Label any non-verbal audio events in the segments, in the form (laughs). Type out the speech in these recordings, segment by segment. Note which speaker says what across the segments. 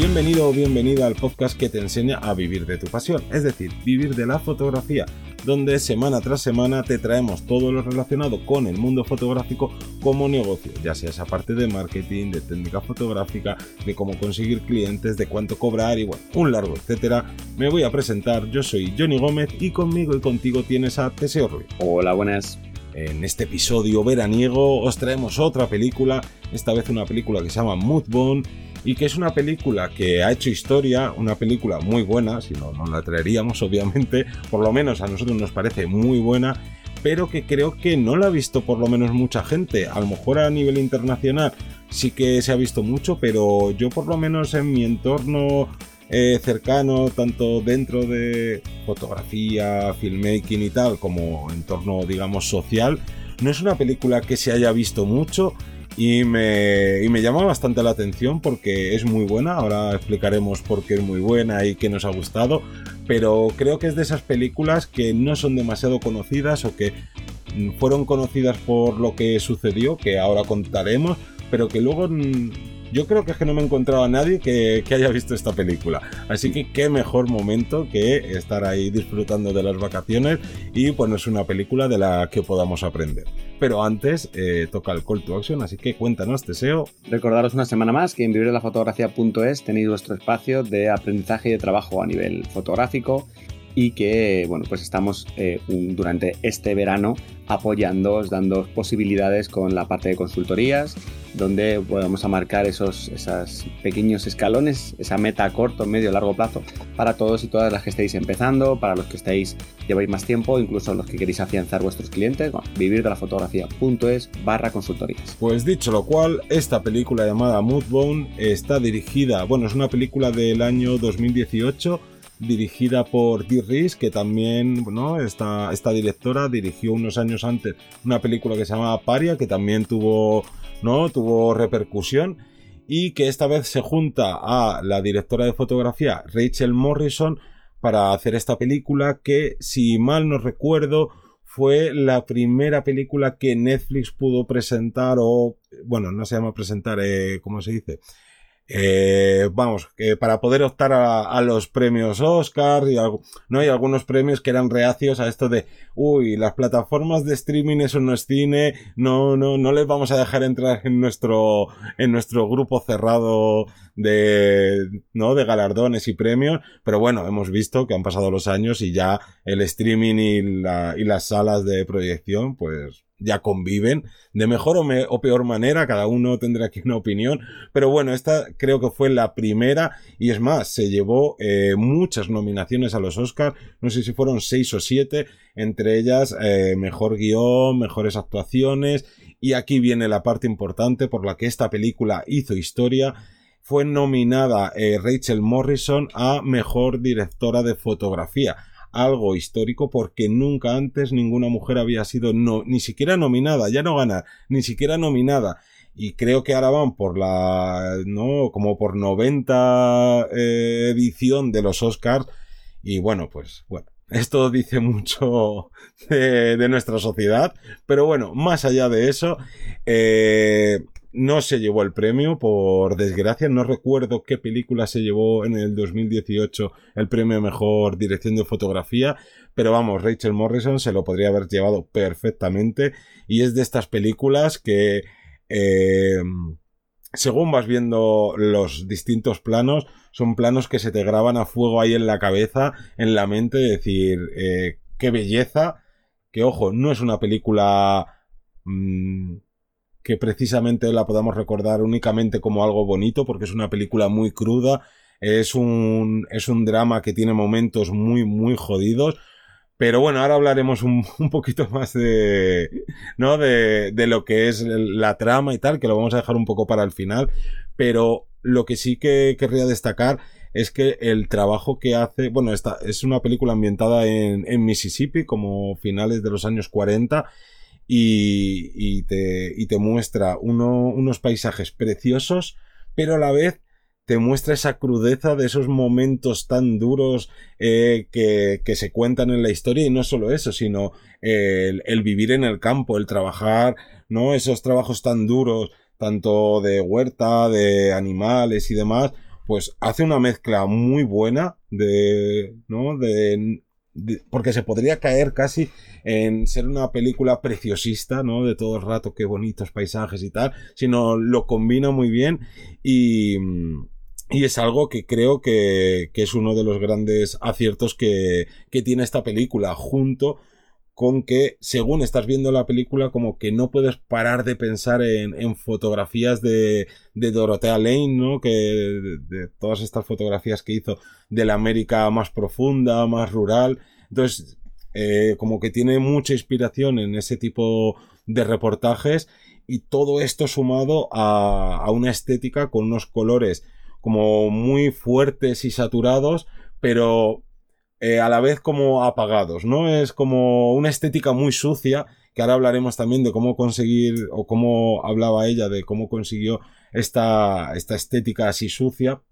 Speaker 1: Bienvenido o bienvenida al podcast que te enseña a vivir de tu pasión, es decir, vivir de la fotografía, donde semana tras semana te traemos todo lo relacionado con el mundo fotográfico como negocio, ya sea esa parte de marketing, de técnica fotográfica, de cómo conseguir clientes, de cuánto cobrar y bueno, un largo etcétera. Me voy a presentar, yo soy Johnny Gómez y conmigo y contigo tienes a Teseo Ruiz.
Speaker 2: Hola, buenas.
Speaker 1: En este episodio veraniego os traemos otra película, esta vez una película que se llama Moodbone y que es una película que ha hecho historia, una película muy buena, si no, no la traeríamos (laughs) obviamente, por lo menos a nosotros nos parece muy buena, pero que creo que no la ha visto por lo menos mucha gente, a lo mejor a nivel internacional sí que se ha visto mucho, pero yo por lo menos en mi entorno eh, cercano, tanto dentro de fotografía, filmmaking y tal, como entorno digamos social, no es una película que se haya visto mucho y me, y me llama bastante la atención porque es muy buena, ahora explicaremos por qué es muy buena y qué nos ha gustado, pero creo que es de esas películas que no son demasiado conocidas o que fueron conocidas por lo que sucedió, que ahora contaremos, pero que luego yo creo que es que no me he encontrado a nadie que, haya visto esta película. Así que qué mejor momento que estar ahí disfrutando de las vacaciones y es una película de la que podamos aprender. Pero antes eh, toca el call to action, así que cuéntanos, Teseo.
Speaker 2: Recordaros una semana más que en vivirdelafotografía.es tenéis vuestro espacio de aprendizaje y de trabajo a nivel fotográfico y que bueno pues estamos eh, durante este verano apoyándoos, dando posibilidades con la parte de consultorías, donde podemos marcar esos, esos pequeños escalones, esa meta a corto, medio, largo plazo, para todos y todas las que estéis empezando, para los que estáis, lleváis más tiempo, incluso los que queréis afianzar vuestros clientes, bueno, vivir de la fotografía.es barra consultorías.
Speaker 1: Pues dicho lo cual, esta película llamada Moodbone está dirigida, bueno, es una película del año 2018, dirigida por Dee Reese, que también, ¿no? Esta, esta directora dirigió unos años antes una película que se llama Paria, que también tuvo, ¿no? Tuvo repercusión y que esta vez se junta a la directora de fotografía Rachel Morrison para hacer esta película que, si mal no recuerdo, fue la primera película que Netflix pudo presentar o, bueno, no se llama presentar, eh, ¿cómo se dice? Eh, vamos, que para poder optar a, los premios Oscar y algo, no hay algunos premios que eran reacios a esto de, uy, las plataformas de streaming eso no es cine, no, no, no les vamos a dejar entrar en nuestro, en nuestro grupo cerrado de, ¿no? De galardones y premios, pero bueno, hemos visto que han pasado los años y ya el streaming y, la, y las salas de proyección, pues ya conviven de mejor o, peor manera, cada uno tendrá aquí una opinión, pero bueno, esta creo que fue la primera y es más, se llevó eh, muchas nominaciones a los Oscars, no sé si fueron seis o siete, entre ellas eh, mejor guion, mejores actuaciones y aquí viene la parte importante por la que esta película hizo historia. Fue nominada eh, Rachel Morrison a mejor directora de fotografía algo histórico porque nunca antes ninguna mujer había sido no, ni siquiera nominada, ya no gana, ni siquiera nominada. Y creo que ahora van por la, no, como por 90 eh, edición de los Oscars. Y bueno, pues bueno, esto dice mucho de, nuestra sociedad. Pero bueno, más allá de eso, eh, no se llevó el premio, por desgracia. No recuerdo qué película se llevó en el 2018 el premio mejor dirección de fotografía. Pero vamos, Rachel Morrison se lo podría haber llevado perfectamente. Y es de estas películas que, eh, según vas viendo los distintos planos, son planos que se te graban a fuego ahí en la cabeza, en la mente, decir, eh, qué belleza. Que ojo, no es una película. Mmm, que precisamente la podamos recordar únicamente como algo bonito, porque es una película muy cruda, es un, es un drama que tiene momentos muy, muy jodidos. Pero bueno, ahora hablaremos un, (laughs) un poquito más de, ¿no? De, de, lo que es la trama y tal, que lo vamos a dejar un poco para el final. Pero lo que sí que querría destacar es que el trabajo que hace, bueno, esta es una película ambientada en, en Mississippi, como finales de los años 40, y, te, muestra unos paisajes preciosos, pero a la vez te muestra esa crudeza de esos momentos tan duros eh, que, que, se cuentan en la historia y no solo eso, sino el, el, vivir en el campo, el trabajar, ¿no? Esos trabajos tan duros, tanto de huerta, de animales y demás, pues hace una mezcla muy buena de, ¿no? De, porque se podría caer casi en ser una película preciosista, ¿no? De todo el rato, qué bonitos paisajes y tal, sino lo combina muy bien y, y es algo que creo que, que, es uno de los grandes aciertos que, que tiene esta película, junto con que según estás viendo la película como que no puedes parar de pensar en, fotografías de, de, Dorothea Lane, ¿no? Que de, todas estas fotografías que hizo de la América más profunda, más rural. Entonces, eh, como que tiene mucha inspiración en ese tipo de reportajes y todo esto sumado a, a una estética con unos colores como muy fuertes y saturados, pero eh, a la vez como apagados, ¿no? Es como una estética muy sucia, que ahora hablaremos también de cómo conseguir, o cómo hablaba ella de cómo consiguió esta, esta estética así sucia,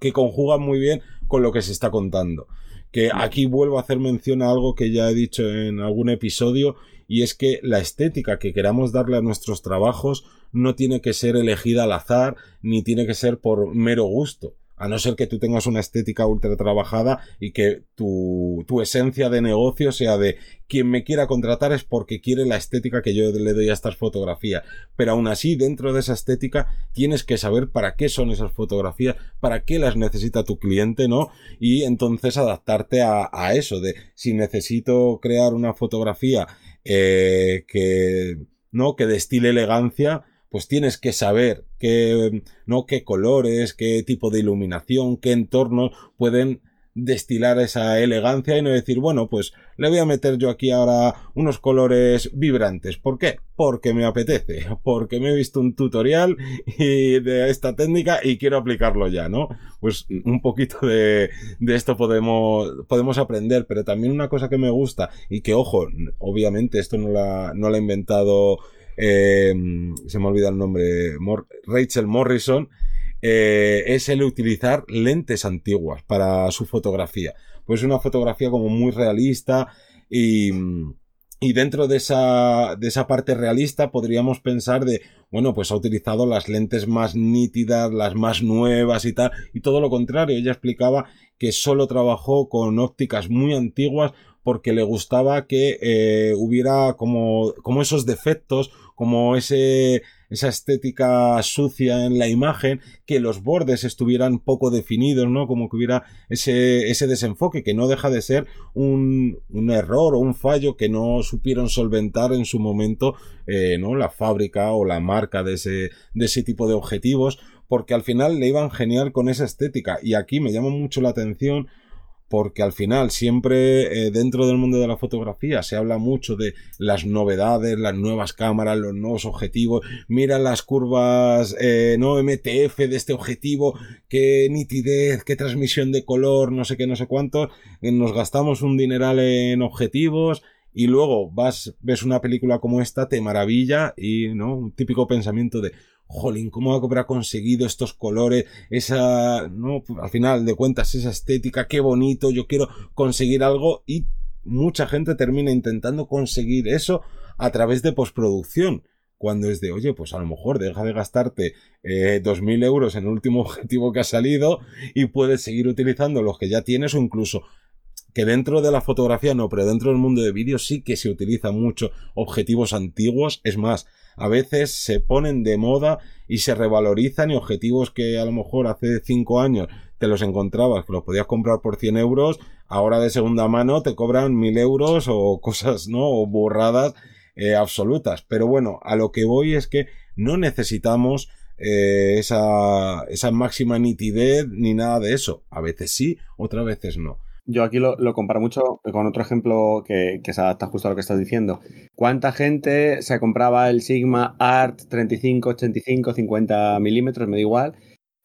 Speaker 1: que conjuga muy bien con lo que se está contando. Que aquí vuelvo a hacer mención a algo que ya he dicho en algún episodio, y es que la estética que queramos darle a nuestros trabajos no tiene que ser elegida al azar, ni tiene que ser por mero gusto a no ser que tú tengas una estética ultra trabajada y que tu, tu, esencia de negocio sea de quien me quiera contratar es porque quiere la estética que yo le doy a estas fotografías. Pero aún así, dentro de esa estética, tienes que saber para qué son esas fotografías, para qué las necesita tu cliente, ¿no? Y entonces adaptarte a, a eso, de si necesito crear una fotografía eh, que, ¿no? Que destile elegancia, pues tienes que saber qué, ¿no? qué colores, qué tipo de iluminación, qué entornos pueden destilar esa elegancia y no decir, bueno, pues le voy a meter yo aquí ahora unos colores vibrantes. ¿Por qué? Porque me apetece, (laughs) porque me he visto un tutorial (laughs) y de esta técnica y quiero aplicarlo ya, ¿no? Pues un poquito de, de esto podemos, podemos aprender, pero también una cosa que me gusta y que, ojo, obviamente esto no la, no la ha inventado eh, se me olvida el nombre, Rachel Morrison, eh, es el utilizar lentes antiguas para su fotografía. Pues una fotografía como muy realista y, y dentro de esa, de esa parte realista podríamos pensar de, bueno, pues ha utilizado las lentes más nítidas, las más nuevas y tal, y todo lo contrario, ella explicaba que solo trabajó con ópticas muy antiguas porque le gustaba que eh, hubiera como, como esos defectos como ese, esa estética sucia en la imagen, que los bordes estuvieran poco definidos, ¿no? Como que hubiera ese, ese desenfoque, que no deja de ser un, un error o un fallo que no supieron solventar en su momento, eh, ¿no? La fábrica o la marca de ese, de ese tipo de objetivos, porque al final le iban genial con esa estética. Y aquí me llama mucho la atención porque al final siempre eh, dentro del mundo de la fotografía se habla mucho de las novedades, las nuevas cámaras, los nuevos objetivos, mira las curvas eh, no MTF de este objetivo, qué nitidez, qué transmisión de color, no sé qué, no sé cuánto, eh, nos gastamos un dineral en objetivos y luego vas, ves una película como esta, te maravilla y, ¿no? Un típico pensamiento de, jolín, ¿cómo habrá conseguido estos colores? Esa, no, al final de cuentas, esa estética, qué bonito, yo quiero conseguir algo y mucha gente termina intentando conseguir eso a través de postproducción. Cuando es de, oye, pues a lo mejor deja de gastarte eh, 2.000 euros en el último (laughs) objetivo que ha salido y puedes seguir utilizando los que ya tienes o incluso que dentro de la fotografía no, pero dentro del mundo de vídeo sí que se utiliza mucho objetivos antiguos. Es más, a veces se ponen de moda y se revalorizan y objetivos que a lo mejor hace 5 años te los encontrabas, que los podías comprar por 100 euros, ahora de segunda mano te cobran 1000 euros o (laughs) cosas, ¿no? O burradas eh, absolutas. Pero bueno, a lo que voy es que no necesitamos eh, esa, esa máxima nitidez ni nada de eso. A veces sí, otras veces no.
Speaker 2: Yo aquí lo, comparo mucho con otro ejemplo que, que, se adapta justo a lo que estás diciendo. ¿Cuánta gente se compraba el Sigma Art 35, 85, 50 milímetros? Me da igual.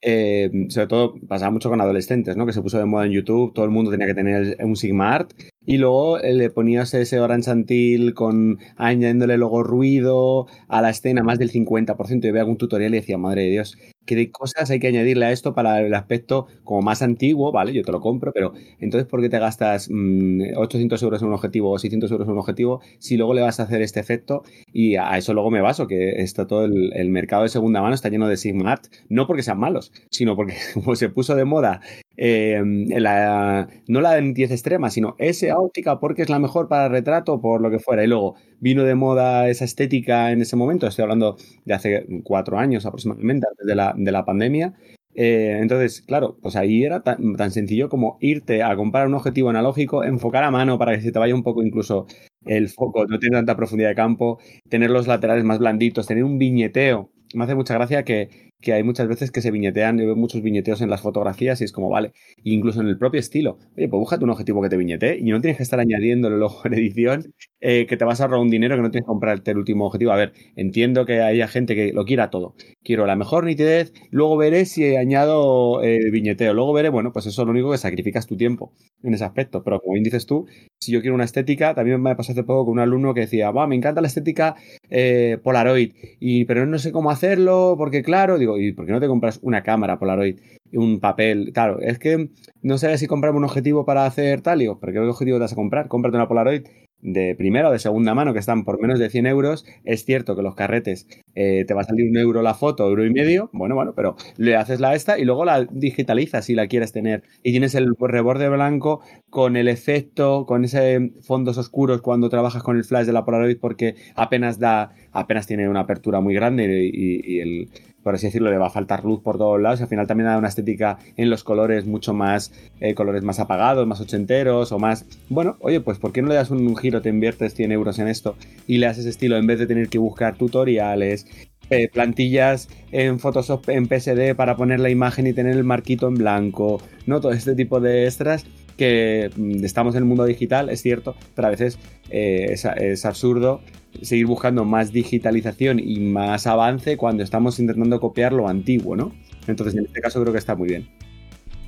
Speaker 2: Eh, sobre todo pasaba mucho con adolescentes, ¿no? Que se puso de moda en YouTube, todo el mundo tenía que tener un Sigma Art y luego eh, le ponías ese orange antil con añadiéndole luego ruido a la escena más del 50%. Yo veía algún tutorial y decía, madre de Dios, qué cosas hay que añadirle a esto para el aspecto como más antiguo, ¿vale? Yo te lo compro, pero entonces, ¿por qué te gastas 800 mm, euros en un objetivo o 600 euros en un objetivo si luego le vas a hacer este efecto? Y a eso luego me baso, que está todo el, mercado de segunda mano está lleno de Sigma Art, no porque sean malos, sino porque (laughs) como se puso de moda eh, la, no la de 10 extrema, sino esa óptica porque es la mejor para retrato, por lo que fuera. Y luego vino de moda esa estética en ese momento, estoy hablando de hace cuatro años aproximadamente, antes de la, de la pandemia. Eh, entonces, claro, pues ahí era tan, sencillo como irte a comprar un objetivo analógico, enfocar a mano para que se te vaya un poco incluso el foco, no tiene tanta profundidad de campo, tener los laterales más blanditos, tener un viñeteo. Me hace mucha gracia que que hay muchas veces que se viñetean, yo veo muchos viñeteos en las fotografías y es como, vale, incluso en el propio estilo, oye, pues búscate un objetivo que te viñetee y no tienes que estar añadiéndolo luego (laughs) en edición, eh, que te vas a ahorrar un dinero que no tienes que comprarte el último objetivo. A ver, entiendo que haya gente que lo quiera todo. Quiero la mejor nitidez, luego veré si añado el viñeteo, luego veré, bueno, pues eso es lo único que sacrificas tu tiempo en ese aspecto, pero como bien dices tú, si yo quiero una estética, también me pasó hace poco con un alumno que decía, va, me encanta la estética eh, Polaroid, y, pero no sé cómo hacerlo, porque claro, digo, ¿y por qué no te compras una cámara Polaroid? un papel, claro, es que no sé si comprarme un objetivo para hacer tal, digo, pero ¿qué objetivo te vas a comprar? Cómprate una Polaroid de primera o de segunda mano que están por menos de 100 euros, es cierto que los carretes eh, te va a salir un euro la foto, euro y medio, bueno, bueno, pero le haces la esta y luego la digitalizas si la quieres tener. Y tienes el reborde blanco con el efecto, con ese fondos oscuros cuando trabajas con el flash de la Polaroid porque apenas da, apenas tiene una apertura muy grande y el, por así decirlo, le va a faltar luz por todos lados. Y al final también da una estética en los colores mucho más, eh, colores más apagados, más ochenteros o más... Bueno, oye, pues ¿por qué no le das un, giro, te inviertes 100 euros en esto y le haces estilo en vez de tener que buscar tutoriales, eh, plantillas en Photoshop, en PSD para poner la imagen y tener el marquito en blanco, ¿no? Todo este tipo de extras que estamos en el mundo digital, es cierto, pero a veces eh, es, absurdo seguir buscando más digitalización y más avance cuando estamos intentando copiar lo antiguo, ¿no? Entonces, en este caso creo que está muy bien.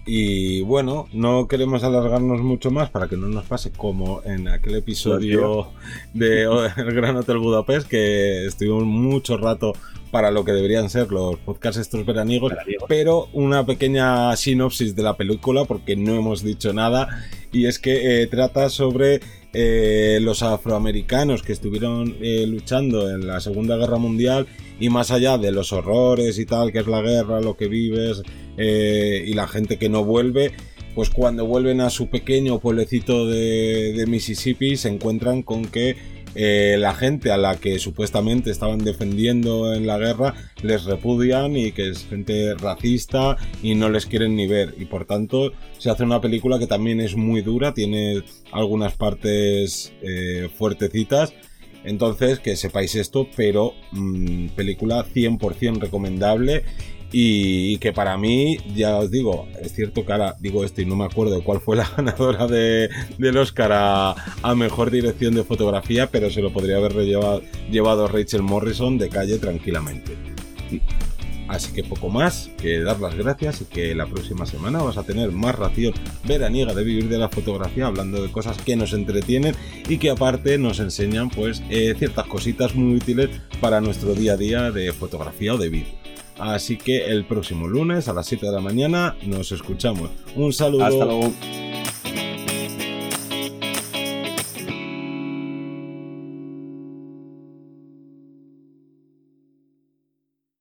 Speaker 1: Y bueno, no queremos alargarnos mucho más para que no nos pase como en aquel episodio de El Gran Hotel Budapest, que estuvimos mucho rato para lo que deberían ser los podcasts estos veraniegos, pero una pequeña sinopsis de la película, porque no hemos dicho nada, y es que eh, trata sobre eh, los afroamericanos que estuvieron eh, luchando en la Segunda Guerra Mundial y más allá de los horrores y tal, que es la guerra, lo que vives y la gente que no vuelve, pues cuando vuelven a su pequeño pueblecito de Mississippi se encuentran con que eh, la gente a la que supuestamente estaban defendiendo en la guerra les repudian y que es gente racista y no les quieren ni ver. Y por tanto se hace una película que también es muy dura, tiene algunas partes eh, fuertecitas. Entonces, que sepáis esto, pero mm, película 100% recomendable y, que para mí, ya os digo, es cierto que ahora digo esto y no me acuerdo cuál fue la (laughs) ganadora de, del Oscar a, Mejor Dirección de Fotografía, pero se lo podría haber llevado, Rachel Morrison de calle tranquilamente. Así que poco más que dar las gracias y que la próxima semana vas a tener más ración veraniega de vivir de la fotografía, hablando de cosas que nos entretienen y que aparte nos enseñan pues eh, ciertas cositas muy útiles para nuestro día a día de fotografía o de vídeo. Así que el próximo lunes a las 7 de la mañana nos escuchamos. Un saludo.
Speaker 2: Hasta luego.